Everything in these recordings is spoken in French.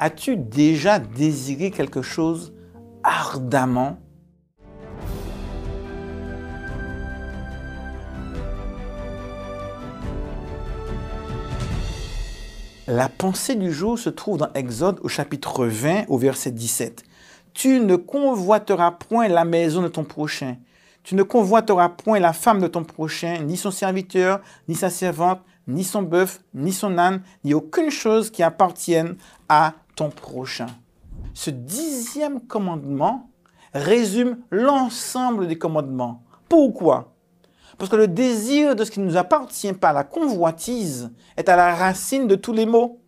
As-tu déjà désiré quelque chose ardemment? La pensée du jour se trouve dans Exode au chapitre 20 au verset 17. Tu ne convoiteras point la maison de ton prochain. Tu ne convoiteras point la femme de ton prochain, ni son serviteur, ni sa servante, ni son bœuf, ni son âne, ni aucune chose qui appartienne à ton prochain. Ce dixième commandement résume l'ensemble des commandements. Pourquoi? Parce que le désir de ce qui ne nous appartient pas, la convoitise, est à la racine de tous les maux.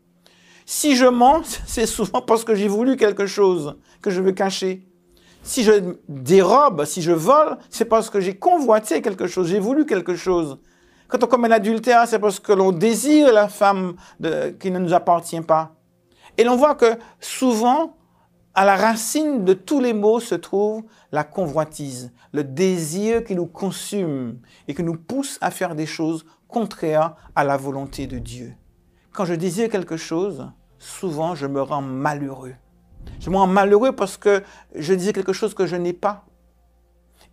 Si je mens, c'est souvent parce que j'ai voulu quelque chose que je veux cacher. Si je dérobe, si je vole, c'est parce que j'ai convoité quelque chose, j'ai voulu quelque chose. Quand on commet l'adultère, c'est parce que l'on désire la femme qui ne nous appartient pas. Et l'on voit que souvent, à la racine de tous les maux se trouve la convoitise, le désir qui nous consume et qui nous pousse à faire des choses contraires à la volonté de Dieu. Quand je désire quelque chose, souvent je me rends malheureux. Je me rends malheureux parce que je désire quelque chose que je n'ai pas.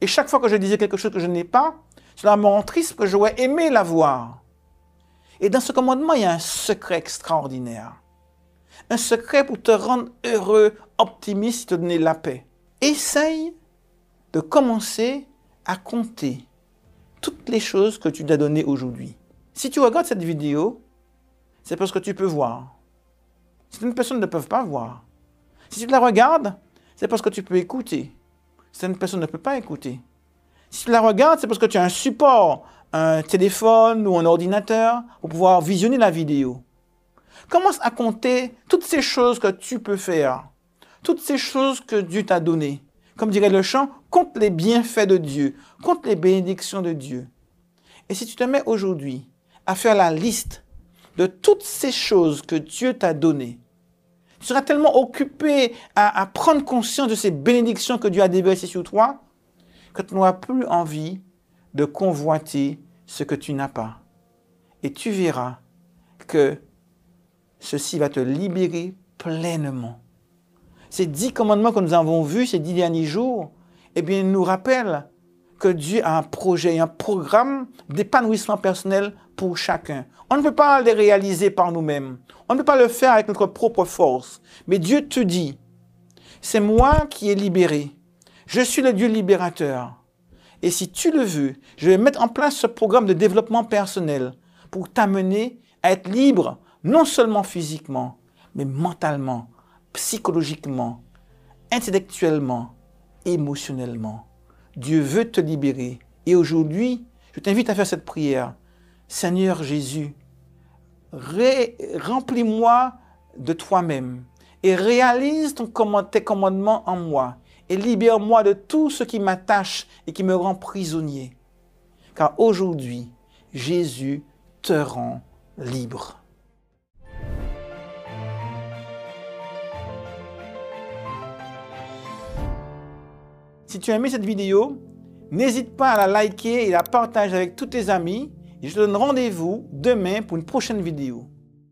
Et chaque fois que je désire quelque chose que je n'ai pas, cela me rend triste parce que j'aurais aimé l'avoir. Et dans ce commandement, il y a un secret extraordinaire un secret pour te rendre heureux, optimiste, te donner la paix. Essaye de commencer à compter toutes les choses que tu t'as données aujourd'hui. Si tu regardes cette vidéo, c'est parce que tu peux voir. Certaines personnes ne peuvent pas voir. Si tu la regardes, c'est parce que tu peux écouter. Certaines personnes ne peuvent pas écouter. Si tu la regardes, c'est parce que tu as un support, un téléphone ou un ordinateur pour pouvoir visionner la vidéo. Commence à compter toutes ces choses que tu peux faire, toutes ces choses que Dieu t'a données? Comme dirait le chant, compte les bienfaits de Dieu, compte les bénédictions de Dieu. Et si tu te mets aujourd'hui à faire la liste de toutes ces choses que Dieu t'a données, tu seras tellement occupé à, prendre conscience de ces bénédictions que Dieu a déversées sur toi que tu n'auras plus envie de convoiter ce que tu n'as pas. Et tu verras que ceci va te libérer pleinement. Ces dix commandements que nous avons vus ces dix derniers jours, eh bien, nous rappellent que Dieu a un projet, un programme d'épanouissement personnel pour chacun. On ne peut pas les réaliser par nous-mêmes. On ne peut pas le faire avec notre propre force. Mais Dieu te dit, c'est moi qui ai libéré. Je suis le Dieu libérateur. Et si tu le veux, je vais mettre en place ce programme de développement personnel pour t'amener à être libre non seulement physiquement, mais mentalement, psychologiquement, intellectuellement, émotionnellement. Dieu veut te libérer. Et aujourd'hui, je t'invite à faire cette prière. Seigneur Jésus, remplis-moi de toi-même et réalise ton tes commandements en moi et libère-moi de tout ce qui m'attache et qui me rend prisonnier. Car aujourd'hui, Jésus te rend libre. Si tu as aimé cette vidéo, n'hésite pas à la liker et la partager avec tous tes amis. Et je te donne rendez-vous demain pour une prochaine vidéo.